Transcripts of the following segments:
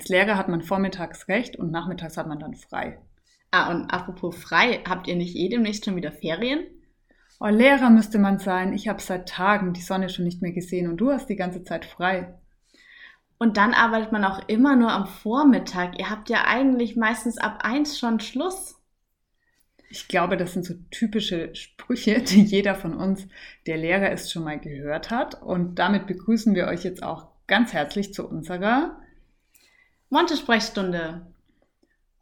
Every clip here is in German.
Als Lehrer hat man vormittags recht und nachmittags hat man dann frei. Ah, und apropos frei, habt ihr nicht eh demnächst schon wieder Ferien? Oh, Lehrer müsste man sein. Ich habe seit Tagen die Sonne schon nicht mehr gesehen und du hast die ganze Zeit frei. Und dann arbeitet man auch immer nur am Vormittag. Ihr habt ja eigentlich meistens ab eins schon Schluss. Ich glaube, das sind so typische Sprüche, die jeder von uns, der Lehrer ist, schon mal gehört hat. Und damit begrüßen wir euch jetzt auch ganz herzlich zu unserer Monte-Sprechstunde.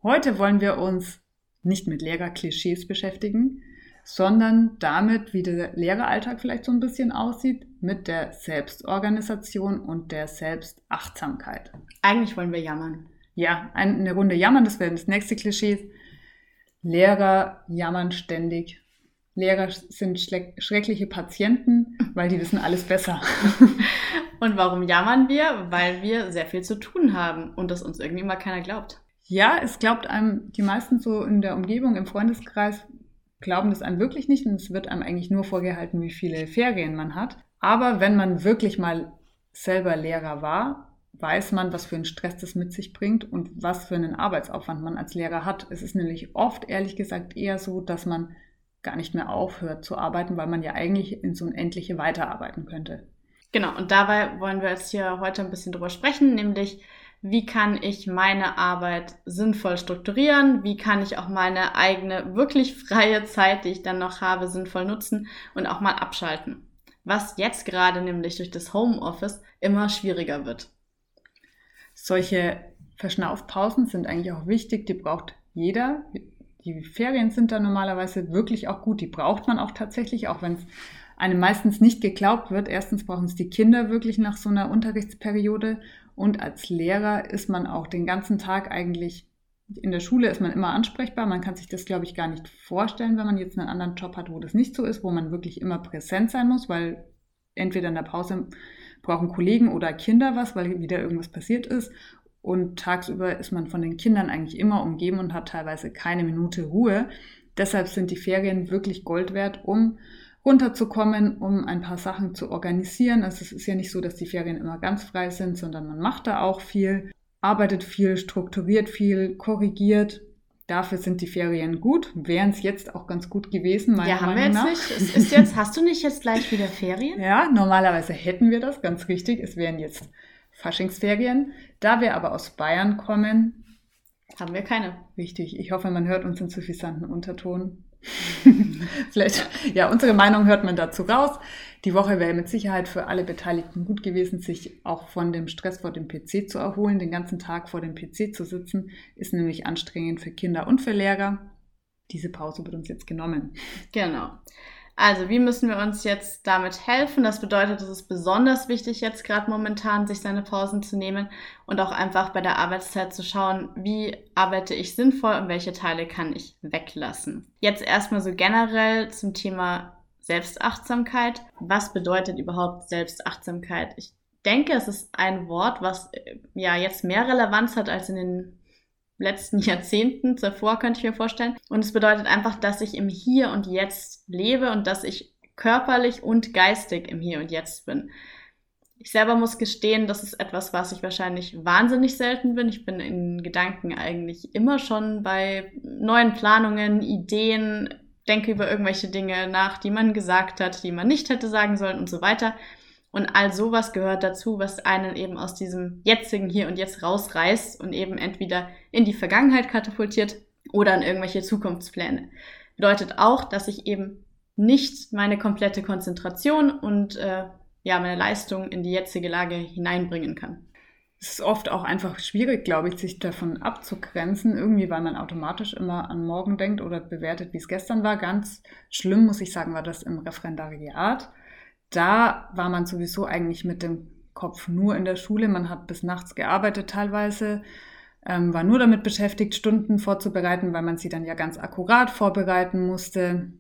Heute wollen wir uns nicht mit Lehrerklischees beschäftigen, sondern damit, wie der Lehreralltag vielleicht so ein bisschen aussieht, mit der Selbstorganisation und der Selbstachtsamkeit. Eigentlich wollen wir jammern. Ja, eine Runde jammern, das wäre das nächste Klischee. Lehrer jammern ständig. Lehrer sind schreckliche Patienten, weil die wissen alles besser. und warum jammern wir? Weil wir sehr viel zu tun haben und das uns irgendwie mal keiner glaubt. Ja, es glaubt einem die meisten so in der Umgebung, im Freundeskreis, glauben das einem wirklich nicht und es wird einem eigentlich nur vorgehalten, wie viele Ferien man hat. Aber wenn man wirklich mal selber Lehrer war, weiß man, was für einen Stress das mit sich bringt und was für einen Arbeitsaufwand man als Lehrer hat. Es ist nämlich oft, ehrlich gesagt, eher so, dass man gar nicht mehr aufhört zu arbeiten, weil man ja eigentlich ins Unendliche weiterarbeiten könnte. Genau, und dabei wollen wir jetzt hier heute ein bisschen drüber sprechen, nämlich wie kann ich meine Arbeit sinnvoll strukturieren, wie kann ich auch meine eigene wirklich freie Zeit, die ich dann noch habe, sinnvoll nutzen und auch mal abschalten. Was jetzt gerade nämlich durch das Homeoffice immer schwieriger wird. Solche Verschnaufpausen sind eigentlich auch wichtig, die braucht jeder. Die Ferien sind da normalerweise wirklich auch gut, die braucht man auch tatsächlich, auch wenn es einem meistens nicht geglaubt wird. Erstens brauchen es die Kinder wirklich nach so einer Unterrichtsperiode und als Lehrer ist man auch den ganzen Tag eigentlich, in der Schule ist man immer ansprechbar. Man kann sich das, glaube ich, gar nicht vorstellen, wenn man jetzt einen anderen Job hat, wo das nicht so ist, wo man wirklich immer präsent sein muss, weil entweder in der Pause brauchen Kollegen oder Kinder was, weil wieder irgendwas passiert ist. Und tagsüber ist man von den Kindern eigentlich immer umgeben und hat teilweise keine Minute Ruhe. Deshalb sind die Ferien wirklich Gold wert, um runterzukommen, um ein paar Sachen zu organisieren. Also es ist ja nicht so, dass die Ferien immer ganz frei sind, sondern man macht da auch viel, arbeitet viel, strukturiert viel, korrigiert. Dafür sind die Ferien gut. Wären es jetzt auch ganz gut gewesen, meiner ja, haben Meinung wir jetzt nach. Nicht. Es ist jetzt, hast du nicht jetzt gleich wieder Ferien? Ja, normalerweise hätten wir das, ganz richtig. Es wären jetzt Faschingsferien. Da wir aber aus Bayern kommen, haben wir keine. Richtig. Ich hoffe, man hört uns in suffisanten Unterton. Vielleicht, ja, unsere Meinung hört man dazu raus. Die Woche wäre mit Sicherheit für alle Beteiligten gut gewesen, sich auch von dem Stress vor dem PC zu erholen. Den ganzen Tag vor dem PC zu sitzen, ist nämlich anstrengend für Kinder und für Lehrer. Diese Pause wird uns jetzt genommen. Genau. Also, wie müssen wir uns jetzt damit helfen? Das bedeutet, es ist besonders wichtig, jetzt gerade momentan sich seine Pausen zu nehmen und auch einfach bei der Arbeitszeit zu schauen, wie arbeite ich sinnvoll und welche Teile kann ich weglassen. Jetzt erstmal so generell zum Thema Selbstachtsamkeit. Was bedeutet überhaupt Selbstachtsamkeit? Ich denke, es ist ein Wort, was äh, ja jetzt mehr Relevanz hat als in den letzten Jahrzehnten zuvor, könnte ich mir vorstellen. Und es bedeutet einfach, dass ich im Hier und Jetzt lebe und dass ich körperlich und geistig im Hier und Jetzt bin. Ich selber muss gestehen, das ist etwas, was ich wahrscheinlich wahnsinnig selten bin. Ich bin in Gedanken eigentlich immer schon bei neuen Planungen, Ideen, denke über irgendwelche Dinge nach, die man gesagt hat, die man nicht hätte sagen sollen und so weiter. Und all sowas gehört dazu, was einen eben aus diesem jetzigen Hier und Jetzt rausreißt und eben entweder in die Vergangenheit katapultiert oder in irgendwelche Zukunftspläne. Bedeutet auch, dass ich eben nicht meine komplette Konzentration und äh, ja, meine Leistung in die jetzige Lage hineinbringen kann. Es ist oft auch einfach schwierig, glaube ich, sich davon abzugrenzen, irgendwie, weil man automatisch immer an morgen denkt oder bewertet, wie es gestern war. Ganz schlimm, muss ich sagen, war das im Referendariat da war man sowieso eigentlich mit dem Kopf nur in der Schule. Man hat bis nachts gearbeitet teilweise, ähm, war nur damit beschäftigt, Stunden vorzubereiten, weil man sie dann ja ganz akkurat vorbereiten musste.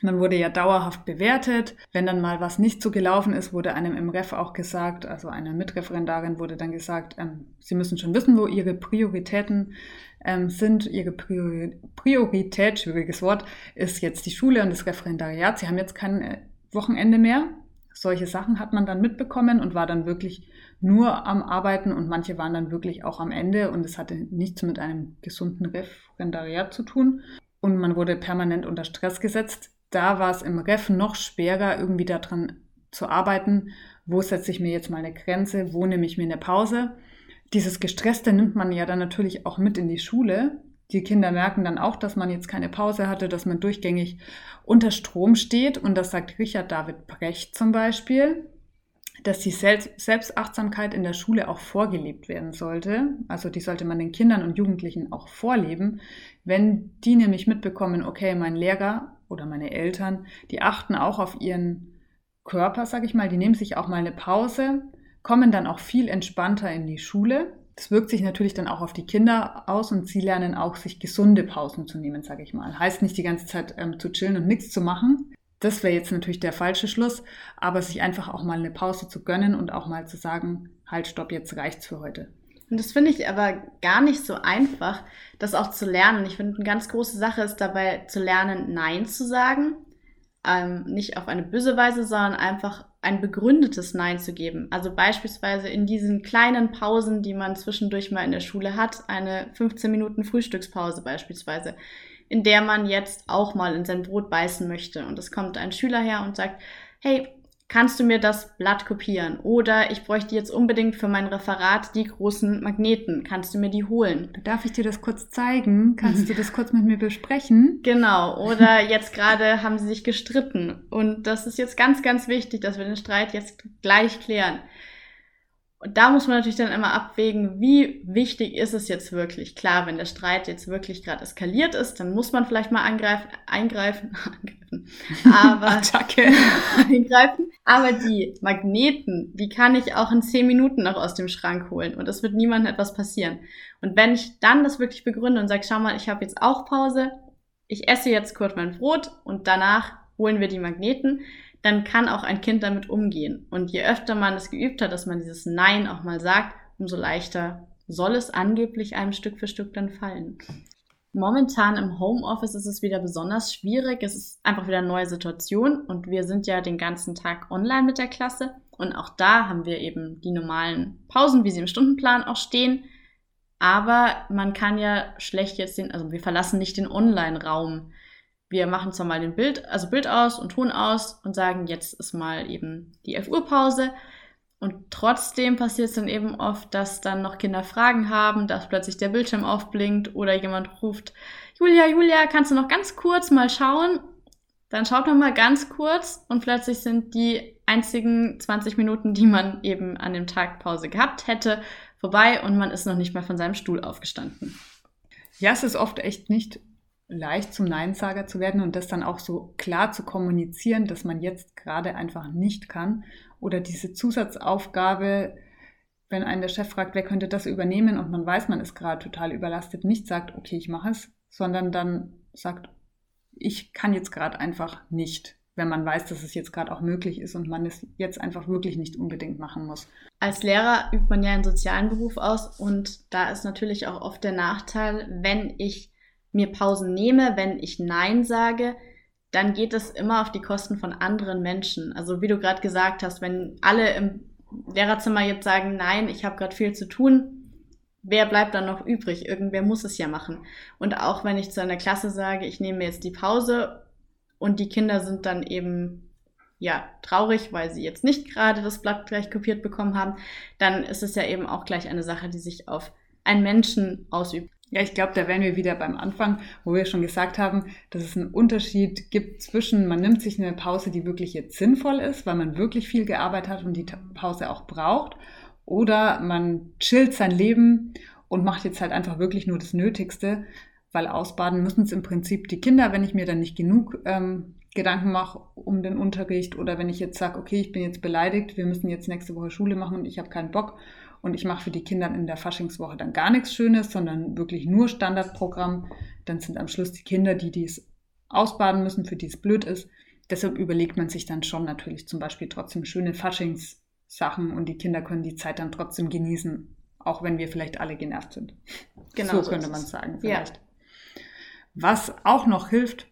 Man wurde ja dauerhaft bewertet. Wenn dann mal was nicht so gelaufen ist, wurde einem im Ref auch gesagt, also einer Mitreferendarin wurde dann gesagt, ähm, Sie müssen schon wissen, wo Ihre Prioritäten ähm, sind. Ihre Priori Priorität, schwieriges Wort, ist jetzt die Schule und das Referendariat. Sie haben jetzt kein äh, Wochenende mehr. Solche Sachen hat man dann mitbekommen und war dann wirklich nur am Arbeiten und manche waren dann wirklich auch am Ende und es hatte nichts mit einem gesunden Referendariat zu tun und man wurde permanent unter Stress gesetzt. Da war es im Ref noch schwerer, irgendwie daran zu arbeiten, wo setze ich mir jetzt mal eine Grenze, wo nehme ich mir eine Pause. Dieses Gestresste nimmt man ja dann natürlich auch mit in die Schule. Die Kinder merken dann auch, dass man jetzt keine Pause hatte, dass man durchgängig unter Strom steht. Und das sagt Richard David Brecht zum Beispiel dass die Selbstachtsamkeit in der Schule auch vorgelebt werden sollte. Also die sollte man den Kindern und Jugendlichen auch vorleben. Wenn die nämlich mitbekommen, okay, mein Lehrer oder meine Eltern, die achten auch auf ihren Körper, sag ich mal, die nehmen sich auch mal eine Pause, kommen dann auch viel entspannter in die Schule. Das wirkt sich natürlich dann auch auf die Kinder aus und sie lernen auch, sich gesunde Pausen zu nehmen, sage ich mal. Heißt nicht die ganze Zeit ähm, zu chillen und nichts zu machen, das wäre jetzt natürlich der falsche Schluss, aber sich einfach auch mal eine Pause zu gönnen und auch mal zu sagen, halt, stopp, jetzt reicht's für heute. Und das finde ich aber gar nicht so einfach, das auch zu lernen. Ich finde, eine ganz große Sache ist dabei zu lernen, Nein zu sagen. Ähm, nicht auf eine böse Weise, sondern einfach ein begründetes Nein zu geben. Also beispielsweise in diesen kleinen Pausen, die man zwischendurch mal in der Schule hat, eine 15 Minuten Frühstückspause beispielsweise in der man jetzt auch mal in sein Brot beißen möchte. Und es kommt ein Schüler her und sagt, hey, kannst du mir das Blatt kopieren? Oder ich bräuchte jetzt unbedingt für mein Referat die großen Magneten. Kannst du mir die holen? Darf ich dir das kurz zeigen? Kannst du das kurz mit mir besprechen? Genau. Oder jetzt gerade haben sie sich gestritten. Und das ist jetzt ganz, ganz wichtig, dass wir den Streit jetzt gleich klären. Und da muss man natürlich dann immer abwägen, wie wichtig ist es jetzt wirklich. Klar, wenn der Streit jetzt wirklich gerade eskaliert ist, dann muss man vielleicht mal angreifen, eingreifen, angreifen, aber eingreifen. Aber die Magneten, die kann ich auch in zehn Minuten noch aus dem Schrank holen und es wird niemandem etwas passieren. Und wenn ich dann das wirklich begründe und sage, schau mal, ich habe jetzt auch Pause, ich esse jetzt kurz mein Brot und danach holen wir die Magneten, dann kann auch ein Kind damit umgehen. Und je öfter man es geübt hat, dass man dieses Nein auch mal sagt, umso leichter soll es angeblich einem Stück für Stück dann fallen. Momentan im Homeoffice ist es wieder besonders schwierig. Es ist einfach wieder eine neue Situation und wir sind ja den ganzen Tag online mit der Klasse. Und auch da haben wir eben die normalen Pausen, wie sie im Stundenplan auch stehen. Aber man kann ja schlecht jetzt den, also wir verlassen nicht den Online-Raum wir machen zwar mal den Bild, also Bild aus und Ton aus und sagen, jetzt ist mal eben die 11 Uhr Pause. Und trotzdem passiert es dann eben oft, dass dann noch Kinder Fragen haben, dass plötzlich der Bildschirm aufblinkt oder jemand ruft, Julia, Julia, kannst du noch ganz kurz mal schauen? Dann schaut man mal ganz kurz und plötzlich sind die einzigen 20 Minuten, die man eben an dem Tag Pause gehabt hätte, vorbei und man ist noch nicht mal von seinem Stuhl aufgestanden. Ja, es ist oft echt nicht leicht zum Neinsager zu werden und das dann auch so klar zu kommunizieren, dass man jetzt gerade einfach nicht kann. Oder diese Zusatzaufgabe, wenn einen der Chef fragt, wer könnte das übernehmen und man weiß, man ist gerade total überlastet, nicht sagt, okay, ich mache es, sondern dann sagt, ich kann jetzt gerade einfach nicht, wenn man weiß, dass es jetzt gerade auch möglich ist und man es jetzt einfach wirklich nicht unbedingt machen muss. Als Lehrer übt man ja einen sozialen Beruf aus und da ist natürlich auch oft der Nachteil, wenn ich mir Pausen nehme, wenn ich Nein sage, dann geht es immer auf die Kosten von anderen Menschen. Also wie du gerade gesagt hast, wenn alle im Lehrerzimmer jetzt sagen, nein, ich habe gerade viel zu tun, wer bleibt dann noch übrig? Irgendwer muss es ja machen. Und auch wenn ich zu einer Klasse sage, ich nehme jetzt die Pause und die Kinder sind dann eben ja traurig, weil sie jetzt nicht gerade das Blatt gleich kopiert bekommen haben, dann ist es ja eben auch gleich eine Sache, die sich auf einen Menschen ausübt. Ja, ich glaube, da wären wir wieder beim Anfang, wo wir schon gesagt haben, dass es einen Unterschied gibt zwischen, man nimmt sich eine Pause, die wirklich jetzt sinnvoll ist, weil man wirklich viel gearbeitet hat und die Pause auch braucht, oder man chillt sein Leben und macht jetzt halt einfach wirklich nur das Nötigste, weil ausbaden müssen es im Prinzip die Kinder, wenn ich mir dann nicht genug ähm, Gedanken mache um den Unterricht oder wenn ich jetzt sage, okay, ich bin jetzt beleidigt, wir müssen jetzt nächste Woche Schule machen und ich habe keinen Bock und ich mache für die Kinder in der Faschingswoche dann gar nichts Schönes, sondern wirklich nur Standardprogramm, dann sind am Schluss die Kinder, die dies ausbaden müssen, für die es blöd ist. Deshalb überlegt man sich dann schon natürlich zum Beispiel trotzdem schöne Faschingssachen und die Kinder können die Zeit dann trotzdem genießen, auch wenn wir vielleicht alle genervt sind. Genau so, so könnte man sagen vielleicht. Ja. Was auch noch hilft,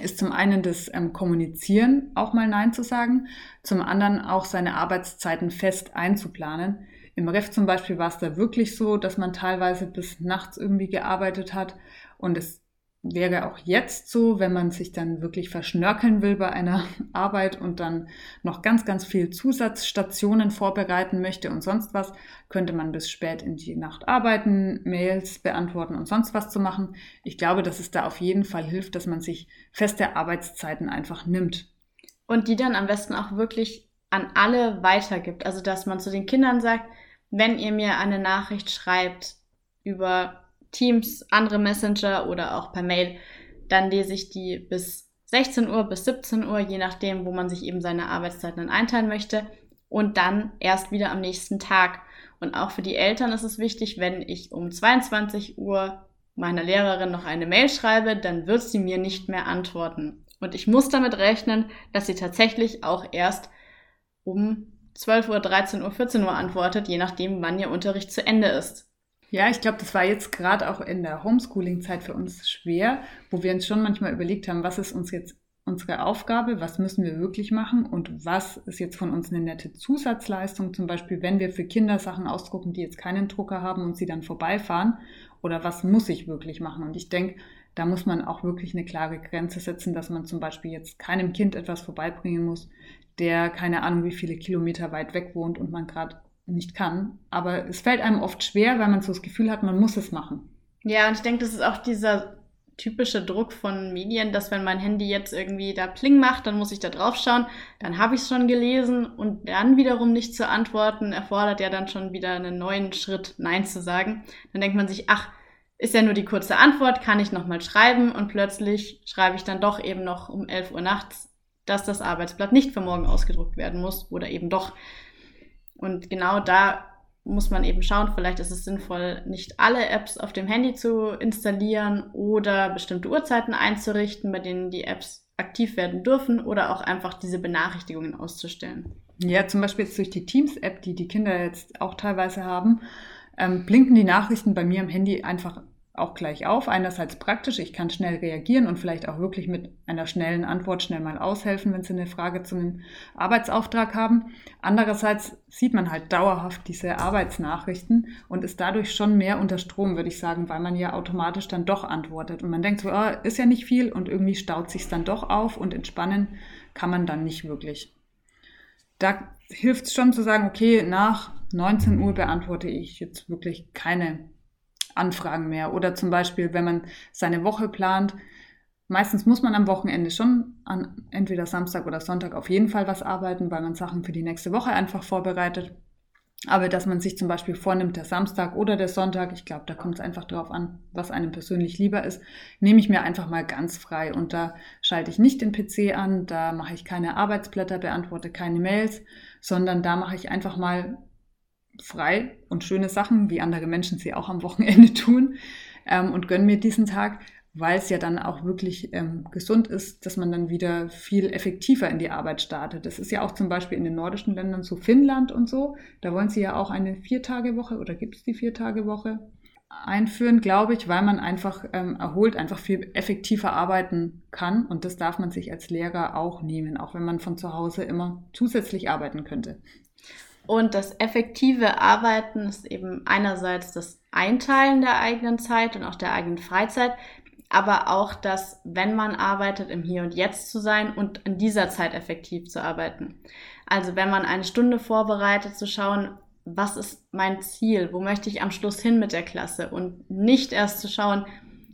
ist zum einen das ähm, Kommunizieren, auch mal Nein zu sagen, zum anderen auch seine Arbeitszeiten fest einzuplanen. Im Ref zum Beispiel war es da wirklich so, dass man teilweise bis nachts irgendwie gearbeitet hat und es wäre auch jetzt so, wenn man sich dann wirklich verschnörkeln will bei einer Arbeit und dann noch ganz, ganz viel Zusatzstationen vorbereiten möchte und sonst was, könnte man bis spät in die Nacht arbeiten, Mails beantworten und sonst was zu machen. Ich glaube, dass es da auf jeden Fall hilft, dass man sich feste Arbeitszeiten einfach nimmt. Und die dann am besten auch wirklich an alle weitergibt. Also, dass man zu den Kindern sagt, wenn ihr mir eine Nachricht schreibt über Teams, andere Messenger oder auch per Mail, dann lese ich die bis 16 Uhr, bis 17 Uhr, je nachdem, wo man sich eben seine Arbeitszeiten einteilen möchte. Und dann erst wieder am nächsten Tag. Und auch für die Eltern ist es wichtig, wenn ich um 22 Uhr meiner Lehrerin noch eine Mail schreibe, dann wird sie mir nicht mehr antworten. Und ich muss damit rechnen, dass sie tatsächlich auch erst um 12 Uhr, 13 Uhr, 14 Uhr antwortet, je nachdem, wann ihr Unterricht zu Ende ist. Ja, ich glaube, das war jetzt gerade auch in der Homeschooling-Zeit für uns schwer, wo wir uns schon manchmal überlegt haben, was ist uns jetzt unsere Aufgabe, was müssen wir wirklich machen und was ist jetzt von uns eine nette Zusatzleistung, zum Beispiel wenn wir für Kinder Sachen ausdrucken, die jetzt keinen Drucker haben und sie dann vorbeifahren oder was muss ich wirklich machen. Und ich denke, da muss man auch wirklich eine klare Grenze setzen, dass man zum Beispiel jetzt keinem Kind etwas vorbeibringen muss, der keine Ahnung wie viele Kilometer weit weg wohnt und man gerade nicht kann. Aber es fällt einem oft schwer, weil man so das Gefühl hat, man muss es machen. Ja, und ich denke, das ist auch dieser typische Druck von Medien, dass wenn mein Handy jetzt irgendwie da Pling macht, dann muss ich da drauf schauen, dann habe ich es schon gelesen und dann wiederum nicht zu antworten, erfordert ja dann schon wieder einen neuen Schritt, Nein zu sagen. Dann denkt man sich, ach, ist ja nur die kurze Antwort, kann ich nochmal schreiben und plötzlich schreibe ich dann doch eben noch um 11 Uhr nachts, dass das Arbeitsblatt nicht für morgen ausgedruckt werden muss oder eben doch. Und genau da muss man eben schauen, vielleicht ist es sinnvoll, nicht alle Apps auf dem Handy zu installieren oder bestimmte Uhrzeiten einzurichten, bei denen die Apps aktiv werden dürfen oder auch einfach diese Benachrichtigungen auszustellen. Ja, zum Beispiel jetzt durch die Teams-App, die die Kinder jetzt auch teilweise haben, ähm, blinken die Nachrichten bei mir am Handy einfach auch gleich auf. Einerseits praktisch, ich kann schnell reagieren und vielleicht auch wirklich mit einer schnellen Antwort schnell mal aushelfen, wenn Sie eine Frage zu einem Arbeitsauftrag haben. Andererseits sieht man halt dauerhaft diese Arbeitsnachrichten und ist dadurch schon mehr unter Strom, würde ich sagen, weil man ja automatisch dann doch antwortet. Und man denkt so, oh, ist ja nicht viel und irgendwie staut sich dann doch auf und entspannen kann man dann nicht wirklich. Da hilft es schon zu sagen, okay, nach 19 Uhr beantworte ich jetzt wirklich keine Anfragen mehr. Oder zum Beispiel, wenn man seine Woche plant, meistens muss man am Wochenende schon an entweder Samstag oder Sonntag auf jeden Fall was arbeiten, weil man Sachen für die nächste Woche einfach vorbereitet. Aber dass man sich zum Beispiel vornimmt, der Samstag oder der Sonntag, ich glaube, da kommt es einfach darauf an, was einem persönlich lieber ist, nehme ich mir einfach mal ganz frei und da schalte ich nicht den PC an, da mache ich keine Arbeitsblätter, beantworte keine Mails, sondern da mache ich einfach mal frei und schöne Sachen, wie andere Menschen sie auch am Wochenende tun ähm, und gönne mir diesen Tag, weil es ja dann auch wirklich ähm, gesund ist, dass man dann wieder viel effektiver in die Arbeit startet. Das ist ja auch zum Beispiel in den nordischen Ländern so Finnland und so. Da wollen sie ja auch eine Viertagewoche oder gibt es die Viertagewoche einführen, glaube ich, weil man einfach ähm, erholt, einfach viel effektiver arbeiten kann. Und das darf man sich als Lehrer auch nehmen, auch wenn man von zu Hause immer zusätzlich arbeiten könnte. Und das effektive Arbeiten ist eben einerseits das Einteilen der eigenen Zeit und auch der eigenen Freizeit, aber auch das, wenn man arbeitet, im Hier und Jetzt zu sein und in dieser Zeit effektiv zu arbeiten. Also wenn man eine Stunde vorbereitet, zu schauen, was ist mein Ziel, wo möchte ich am Schluss hin mit der Klasse und nicht erst zu schauen,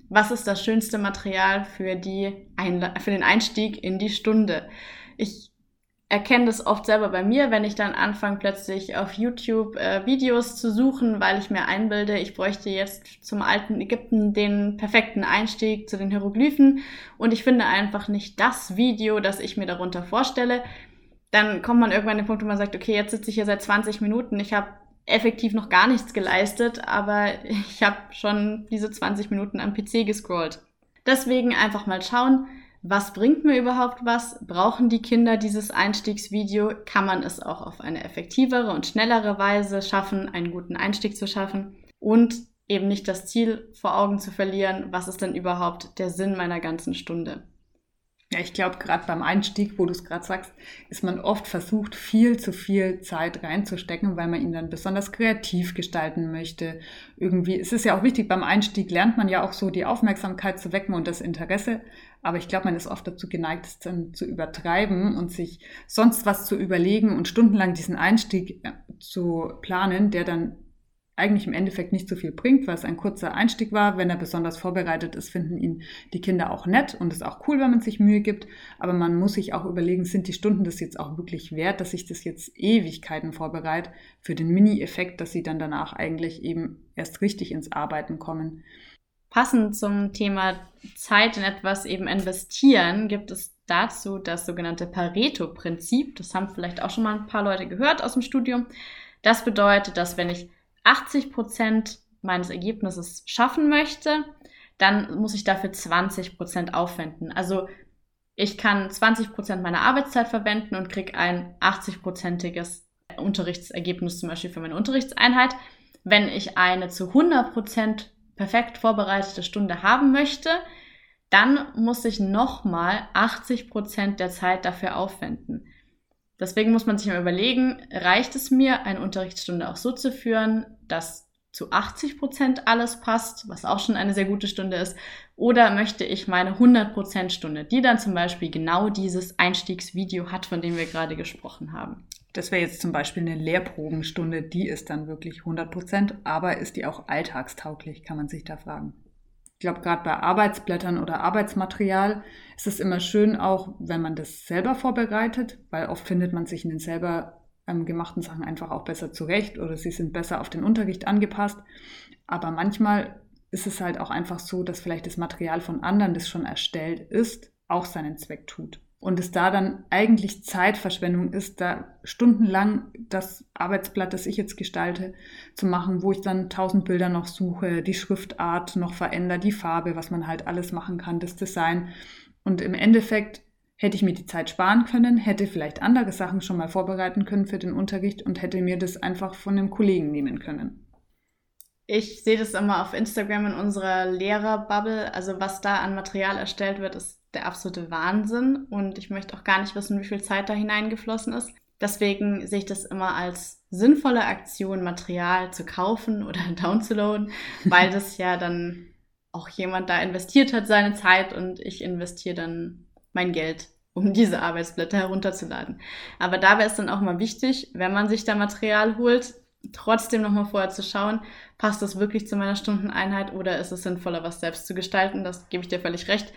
was ist das schönste Material für, die Einla für den Einstieg in die Stunde. Ich erkenne das oft selber bei mir, wenn ich dann anfange, plötzlich auf YouTube äh, Videos zu suchen, weil ich mir einbilde, ich bräuchte jetzt zum alten Ägypten den perfekten Einstieg zu den Hieroglyphen und ich finde einfach nicht das Video, das ich mir darunter vorstelle. Dann kommt man irgendwann an den Punkt, wo man sagt, okay, jetzt sitze ich hier seit 20 Minuten, ich habe effektiv noch gar nichts geleistet, aber ich habe schon diese 20 Minuten am PC gescrollt. Deswegen einfach mal schauen, was bringt mir überhaupt was? Brauchen die Kinder dieses Einstiegsvideo? Kann man es auch auf eine effektivere und schnellere Weise schaffen, einen guten Einstieg zu schaffen? Und eben nicht das Ziel vor Augen zu verlieren, was ist denn überhaupt der Sinn meiner ganzen Stunde? Ja, ich glaube, gerade beim Einstieg, wo du es gerade sagst, ist man oft versucht, viel zu viel Zeit reinzustecken, weil man ihn dann besonders kreativ gestalten möchte. Irgendwie, es ist ja auch wichtig, beim Einstieg lernt man ja auch so die Aufmerksamkeit zu wecken und das Interesse. Aber ich glaube, man ist oft dazu geneigt, es dann zu übertreiben und sich sonst was zu überlegen und stundenlang diesen Einstieg äh, zu planen, der dann eigentlich im Endeffekt nicht so viel bringt, weil es ein kurzer Einstieg war. Wenn er besonders vorbereitet ist, finden ihn die Kinder auch nett und es ist auch cool, wenn man sich Mühe gibt. Aber man muss sich auch überlegen, sind die Stunden das jetzt auch wirklich wert, dass ich das jetzt Ewigkeiten vorbereite für den Mini-Effekt, dass sie dann danach eigentlich eben erst richtig ins Arbeiten kommen. Passend zum Thema Zeit in etwas eben investieren, gibt es dazu das sogenannte Pareto-Prinzip. Das haben vielleicht auch schon mal ein paar Leute gehört aus dem Studium. Das bedeutet, dass wenn ich 80 Prozent meines Ergebnisses schaffen möchte, dann muss ich dafür 20 Prozent aufwenden. Also ich kann 20 Prozent meiner Arbeitszeit verwenden und kriege ein 80-prozentiges Unterrichtsergebnis zum Beispiel für meine Unterrichtseinheit. Wenn ich eine zu 100 Prozent perfekt vorbereitete Stunde haben möchte, dann muss ich nochmal 80 Prozent der Zeit dafür aufwenden. Deswegen muss man sich mal überlegen, reicht es mir, eine Unterrichtsstunde auch so zu führen, dass zu 80 Prozent alles passt, was auch schon eine sehr gute Stunde ist, oder möchte ich meine 100 Prozent Stunde, die dann zum Beispiel genau dieses Einstiegsvideo hat, von dem wir gerade gesprochen haben. Das wäre jetzt zum Beispiel eine Lehrprobenstunde, die ist dann wirklich 100 Prozent, aber ist die auch alltagstauglich, kann man sich da fragen ich glaube, gerade bei Arbeitsblättern oder Arbeitsmaterial ist es immer schön, auch wenn man das selber vorbereitet, weil oft findet man sich in den selber ähm, gemachten Sachen einfach auch besser zurecht oder sie sind besser auf den Unterricht angepasst. Aber manchmal ist es halt auch einfach so, dass vielleicht das Material von anderen, das schon erstellt ist, auch seinen Zweck tut und es da dann eigentlich Zeitverschwendung ist, da stundenlang das Arbeitsblatt, das ich jetzt gestalte, zu machen, wo ich dann tausend Bilder noch suche, die Schriftart noch verändere, die Farbe, was man halt alles machen kann, das Design. Und im Endeffekt hätte ich mir die Zeit sparen können, hätte vielleicht andere Sachen schon mal vorbereiten können für den Unterricht und hätte mir das einfach von einem Kollegen nehmen können. Ich sehe das immer auf Instagram in unserer Lehrerbubble. Also was da an Material erstellt wird, ist der absolute Wahnsinn und ich möchte auch gar nicht wissen, wie viel Zeit da hineingeflossen ist. Deswegen sehe ich das immer als sinnvolle Aktion, Material zu kaufen oder downzuladen, weil das ja dann auch jemand da investiert hat, seine Zeit und ich investiere dann mein Geld, um diese Arbeitsblätter herunterzuladen. Aber da wäre es dann auch mal wichtig, wenn man sich da Material holt, trotzdem nochmal vorher zu schauen, passt das wirklich zu meiner Stundeneinheit oder ist es sinnvoller, was selbst zu gestalten? Das gebe ich dir völlig recht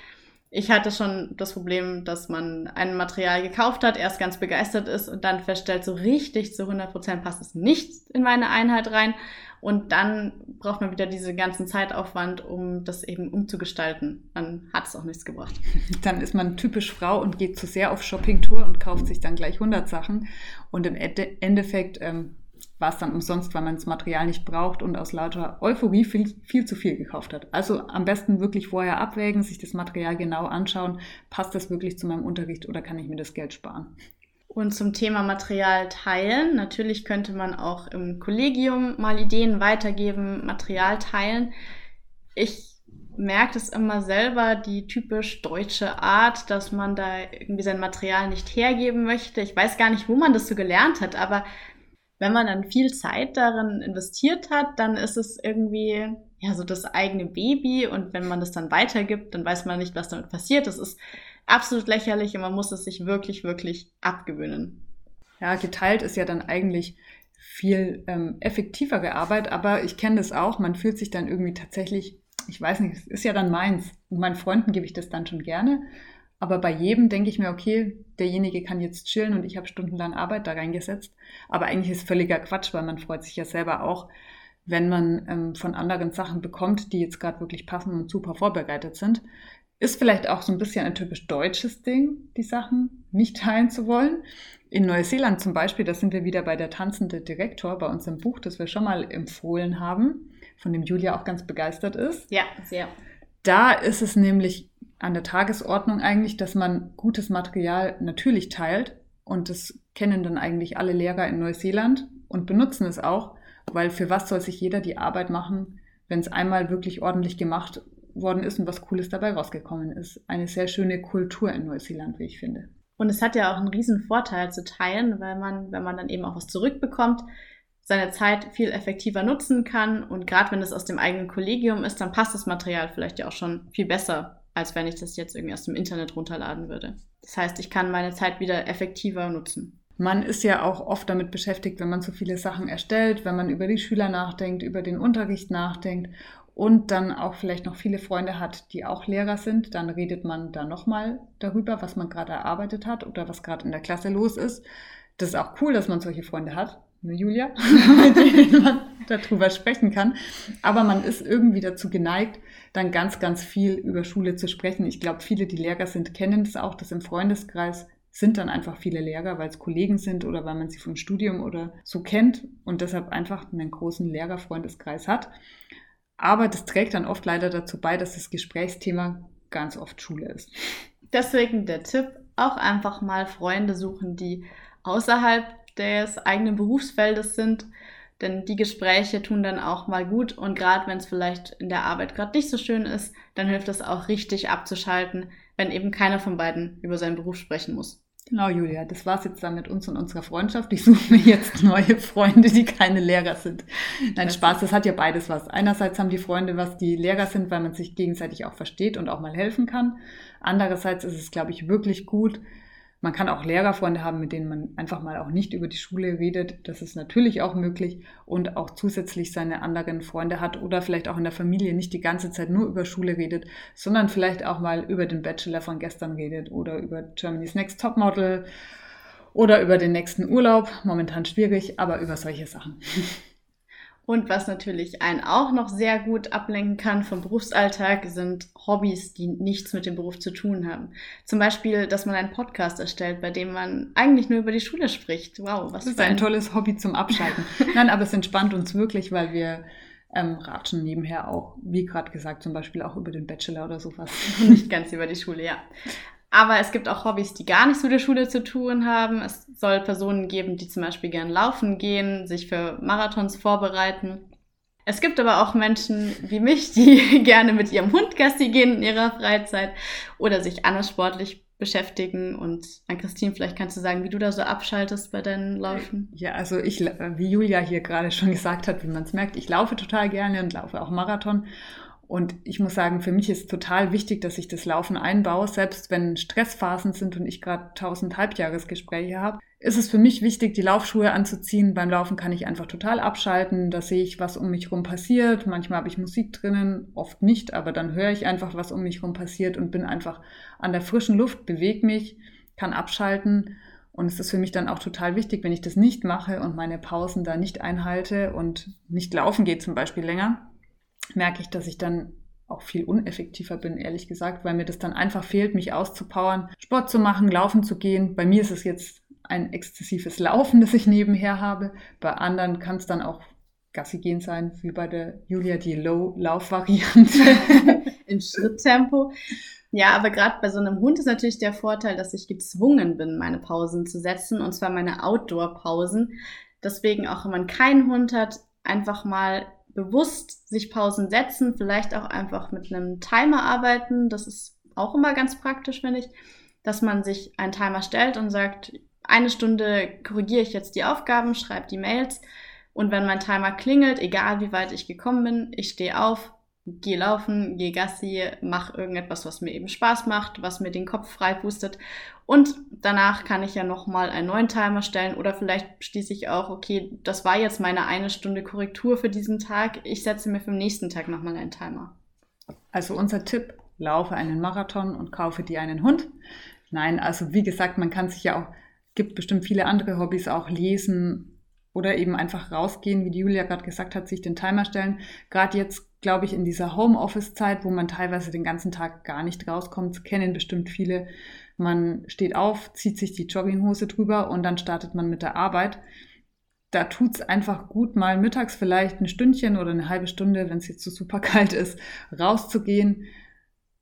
ich hatte schon das Problem, dass man ein Material gekauft hat, erst ganz begeistert ist und dann feststellt, so richtig zu 100 Prozent passt es nicht in meine Einheit rein. Und dann braucht man wieder diesen ganzen Zeitaufwand, um das eben umzugestalten. Dann hat es auch nichts gebracht. Dann ist man typisch Frau und geht zu sehr auf Shoppingtour und kauft sich dann gleich 100 Sachen. Und im Endeffekt ähm, war es dann umsonst, weil man das Material nicht braucht und aus lauter Euphorie viel, viel zu viel gekauft hat. Also am besten wirklich vorher abwägen, sich das Material genau anschauen, passt das wirklich zu meinem Unterricht oder kann ich mir das Geld sparen? Und zum Thema Material teilen. Natürlich könnte man auch im Kollegium mal Ideen weitergeben, Material teilen. Ich merke es immer selber, die typisch deutsche Art, dass man da irgendwie sein Material nicht hergeben möchte. Ich weiß gar nicht, wo man das so gelernt hat, aber wenn man dann viel Zeit darin investiert hat, dann ist es irgendwie ja so das eigene Baby und wenn man das dann weitergibt, dann weiß man nicht, was damit passiert. Das ist absolut lächerlich und man muss es sich wirklich, wirklich abgewöhnen. Ja, geteilt ist ja dann eigentlich viel ähm, effektivere Arbeit, aber ich kenne das auch, man fühlt sich dann irgendwie tatsächlich, ich weiß nicht, es ist ja dann meins. Und meinen Freunden gebe ich das dann schon gerne. Aber bei jedem denke ich mir, okay, derjenige kann jetzt chillen und ich habe stundenlang Arbeit da reingesetzt. Aber eigentlich ist völliger Quatsch, weil man freut sich ja selber auch, wenn man ähm, von anderen Sachen bekommt, die jetzt gerade wirklich passen und super vorbereitet sind. Ist vielleicht auch so ein bisschen ein typisch deutsches Ding, die Sachen nicht teilen zu wollen. In Neuseeland zum Beispiel, da sind wir wieder bei der tanzende Direktor bei uns im Buch, das wir schon mal empfohlen haben, von dem Julia auch ganz begeistert ist. Ja, sehr. Da ist es nämlich an der Tagesordnung eigentlich, dass man gutes Material natürlich teilt. Und das kennen dann eigentlich alle Lehrer in Neuseeland und benutzen es auch, weil für was soll sich jeder die Arbeit machen, wenn es einmal wirklich ordentlich gemacht worden ist und was Cooles dabei rausgekommen ist. Eine sehr schöne Kultur in Neuseeland, wie ich finde. Und es hat ja auch einen riesen Vorteil zu teilen, weil man, wenn man dann eben auch was zurückbekommt, seine Zeit viel effektiver nutzen kann. Und gerade wenn es aus dem eigenen Kollegium ist, dann passt das Material vielleicht ja auch schon viel besser, als wenn ich das jetzt irgendwie aus dem Internet runterladen würde. Das heißt, ich kann meine Zeit wieder effektiver nutzen. Man ist ja auch oft damit beschäftigt, wenn man so viele Sachen erstellt, wenn man über die Schüler nachdenkt, über den Unterricht nachdenkt und dann auch vielleicht noch viele Freunde hat, die auch Lehrer sind, dann redet man da nochmal darüber, was man gerade erarbeitet hat oder was gerade in der Klasse los ist. Das ist auch cool, dass man solche Freunde hat, ne Julia, mit denen man darüber sprechen kann. Aber man ist irgendwie dazu geneigt, dann ganz, ganz viel über Schule zu sprechen. Ich glaube, viele, die Lehrer sind, kennen das auch, dass im Freundeskreis sind dann einfach viele Lehrer, weil es Kollegen sind oder weil man sie vom Studium oder so kennt und deshalb einfach einen großen Lehrerfreundeskreis hat. Aber das trägt dann oft leider dazu bei, dass das Gesprächsthema ganz oft Schule ist. Deswegen der Tipp, auch einfach mal Freunde suchen, die außerhalb des eigenen Berufsfeldes sind. Denn die Gespräche tun dann auch mal gut und gerade wenn es vielleicht in der Arbeit gerade nicht so schön ist, dann hilft es auch richtig abzuschalten, wenn eben keiner von beiden über seinen Beruf sprechen muss. Genau, Julia, das war's jetzt dann mit uns und unserer Freundschaft. Ich suche mir jetzt neue Freunde, die keine Lehrer sind. Nein, Spaß, das hat ja beides was. Einerseits haben die Freunde was, die Lehrer sind, weil man sich gegenseitig auch versteht und auch mal helfen kann. Andererseits ist es, glaube ich, wirklich gut, man kann auch Lehrerfreunde haben, mit denen man einfach mal auch nicht über die Schule redet. Das ist natürlich auch möglich und auch zusätzlich seine anderen Freunde hat oder vielleicht auch in der Familie nicht die ganze Zeit nur über Schule redet, sondern vielleicht auch mal über den Bachelor von gestern redet oder über Germany's Next Topmodel oder über den nächsten Urlaub. Momentan schwierig, aber über solche Sachen. Und was natürlich einen auch noch sehr gut ablenken kann vom Berufsalltag, sind Hobbys, die nichts mit dem Beruf zu tun haben. Zum Beispiel, dass man einen Podcast erstellt, bei dem man eigentlich nur über die Schule spricht. Wow, was das ist ein, ein tolles Hobby zum Abschalten. Nein, aber es entspannt uns wirklich, weil wir ähm, ratschen nebenher auch, wie gerade gesagt, zum Beispiel auch über den Bachelor oder sowas. Nicht ganz über die Schule, ja. Aber es gibt auch Hobbys, die gar nichts mit der Schule zu tun haben. Es soll Personen geben, die zum Beispiel gern laufen gehen, sich für Marathons vorbereiten. Es gibt aber auch Menschen wie mich, die gerne mit ihrem Hund Gassi gehen in ihrer Freizeit oder sich anders sportlich beschäftigen. Und an Christine, vielleicht kannst du sagen, wie du da so abschaltest bei deinen Laufen. Ja, also ich, wie Julia hier gerade schon gesagt hat, wie man es merkt, ich laufe total gerne und laufe auch Marathon. Und ich muss sagen, für mich ist total wichtig, dass ich das Laufen einbaue. Selbst wenn Stressphasen sind und ich gerade tausend Halbjahresgespräche habe, ist es für mich wichtig, die Laufschuhe anzuziehen. Beim Laufen kann ich einfach total abschalten. Da sehe ich, was um mich herum passiert. Manchmal habe ich Musik drinnen, oft nicht, aber dann höre ich einfach, was um mich herum passiert und bin einfach an der frischen Luft, bewege mich, kann abschalten. Und es ist für mich dann auch total wichtig, wenn ich das nicht mache und meine Pausen da nicht einhalte und nicht laufen geht zum Beispiel länger, merke ich, dass ich dann auch viel uneffektiver bin, ehrlich gesagt, weil mir das dann einfach fehlt, mich auszupowern, Sport zu machen, laufen zu gehen. Bei mir ist es jetzt ein exzessives Laufen, das ich nebenher habe. Bei anderen kann es dann auch Gassi gehen sein, wie bei der Julia die Low-Lauf-Variante. In Schritttempo. Ja, aber gerade bei so einem Hund ist natürlich der Vorteil, dass ich gezwungen bin, meine Pausen zu setzen, und zwar meine Outdoor-Pausen. Deswegen auch, wenn man keinen Hund hat, einfach mal bewusst sich Pausen setzen, vielleicht auch einfach mit einem Timer arbeiten. Das ist auch immer ganz praktisch, finde ich, dass man sich einen Timer stellt und sagt, eine Stunde korrigiere ich jetzt die Aufgaben, schreibe die Mails und wenn mein Timer klingelt, egal wie weit ich gekommen bin, ich stehe auf, geh laufen, geh Gassi, mach irgendetwas, was mir eben Spaß macht, was mir den Kopf frei pustet. Und danach kann ich ja nochmal einen neuen Timer stellen oder vielleicht schließe ich auch, okay, das war jetzt meine eine Stunde Korrektur für diesen Tag. Ich setze mir für den nächsten Tag nochmal einen Timer. Also unser Tipp, laufe einen Marathon und kaufe dir einen Hund. Nein, also wie gesagt, man kann sich ja auch, gibt bestimmt viele andere Hobbys, auch lesen oder eben einfach rausgehen, wie die Julia gerade gesagt hat, sich den Timer stellen. Gerade jetzt glaube ich, in dieser Homeoffice-Zeit, wo man teilweise den ganzen Tag gar nicht rauskommt, kennen bestimmt viele. Man steht auf, zieht sich die Jogginghose drüber und dann startet man mit der Arbeit. Da tut es einfach gut, mal mittags vielleicht ein Stündchen oder eine halbe Stunde, wenn es jetzt so super kalt ist, rauszugehen,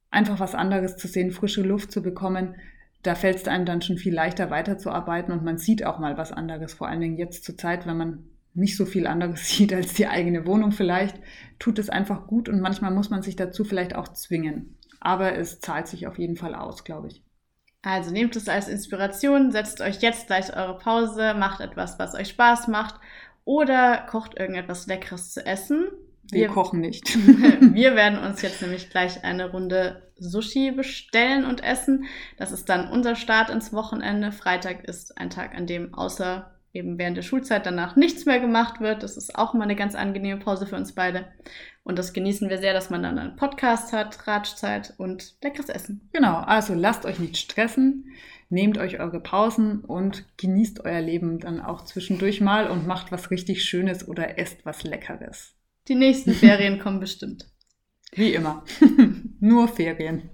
einfach was anderes zu sehen, frische Luft zu bekommen. Da fällt es einem dann schon viel leichter weiterzuarbeiten und man sieht auch mal was anderes, vor allen Dingen jetzt zur Zeit, wenn man nicht so viel anderes sieht als die eigene Wohnung vielleicht, tut es einfach gut und manchmal muss man sich dazu vielleicht auch zwingen. Aber es zahlt sich auf jeden Fall aus, glaube ich. Also nehmt es als Inspiration, setzt euch jetzt gleich eure Pause, macht etwas, was euch Spaß macht oder kocht irgendetwas Leckeres zu essen. Wir, wir kochen nicht. wir werden uns jetzt nämlich gleich eine Runde Sushi bestellen und essen. Das ist dann unser Start ins Wochenende. Freitag ist ein Tag, an dem außer eben während der Schulzeit danach nichts mehr gemacht wird. Das ist auch immer eine ganz angenehme Pause für uns beide. Und das genießen wir sehr, dass man dann einen Podcast hat, Ratschzeit und leckeres Essen. Genau, also lasst euch nicht stressen, nehmt euch eure Pausen und genießt euer Leben dann auch zwischendurch mal und macht was richtig Schönes oder esst was Leckeres. Die nächsten Ferien kommen bestimmt. Wie immer. Nur Ferien.